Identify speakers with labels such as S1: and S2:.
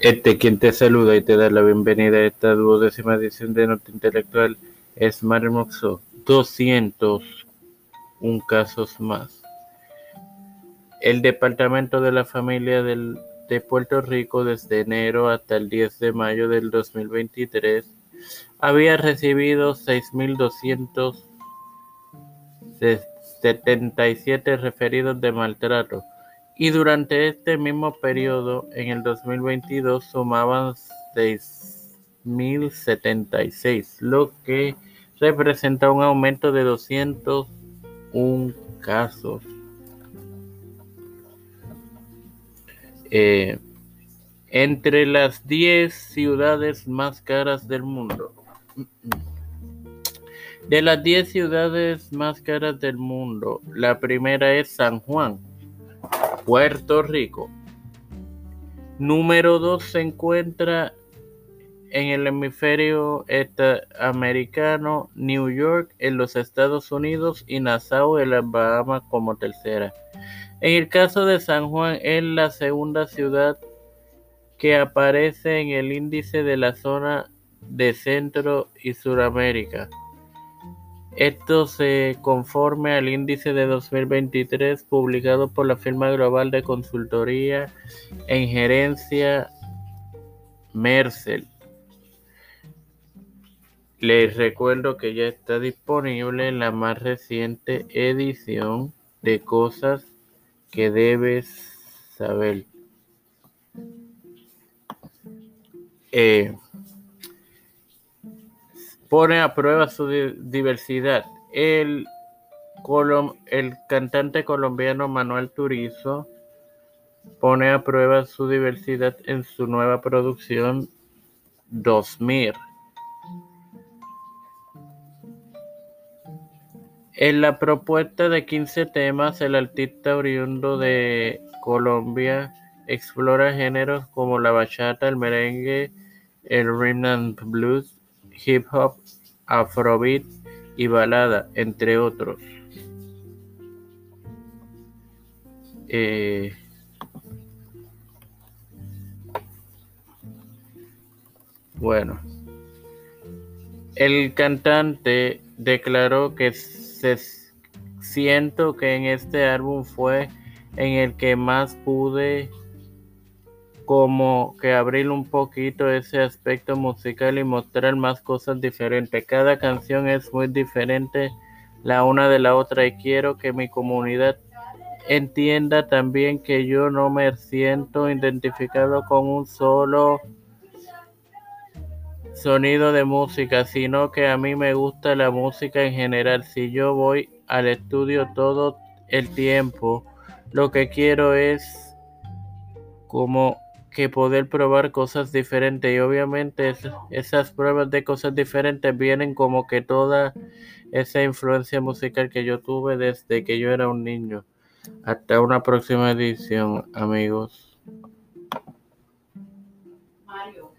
S1: Este quien te saluda y te da la bienvenida a esta duodécima edición de Nota Intelectual es Mario Moxo. 201 casos más. El Departamento de la Familia del, de Puerto Rico desde enero hasta el 10 de mayo del 2023 había recibido 6.277 referidos de maltrato y durante este mismo periodo, en el 2022, sumaban 6.076, lo que representa un aumento de 201 casos. Eh, entre las 10 ciudades más caras del mundo. De las 10 ciudades más caras del mundo, la primera es San Juan, Puerto Rico. Número 2 se encuentra en el hemisferio americano, New York en los Estados Unidos y Nassau en las Bahamas como tercera. En el caso de San Juan es la segunda ciudad que aparece en el índice de la zona de Centro y Suramérica. Esto se conforme al índice de 2023 publicado por la firma global de consultoría en gerencia Mercel. Les recuerdo que ya está disponible la más reciente edición de cosas que debes saber. Eh, pone a prueba su diversidad. El, el cantante colombiano Manuel Turizo pone a prueba su diversidad en su nueva producción 2000. En la propuesta de 15 temas, el artista oriundo de Colombia explora géneros como la bachata, el merengue, el rhythm and blues, hip hop, afrobeat y balada, entre otros. Eh, bueno, el cantante declaró que se siento que en este álbum fue en el que más pude como que abrir un poquito ese aspecto musical y mostrar más cosas diferentes. Cada canción es muy diferente la una de la otra y quiero que mi comunidad entienda también que yo no me siento identificado con un solo sonido de música, sino que a mí me gusta la música en general. Si yo voy al estudio todo el tiempo, lo que quiero es como que poder probar cosas diferentes y obviamente esas pruebas de cosas diferentes vienen como que toda esa influencia musical que yo tuve desde que yo era un niño. Hasta una próxima edición, amigos. Mario.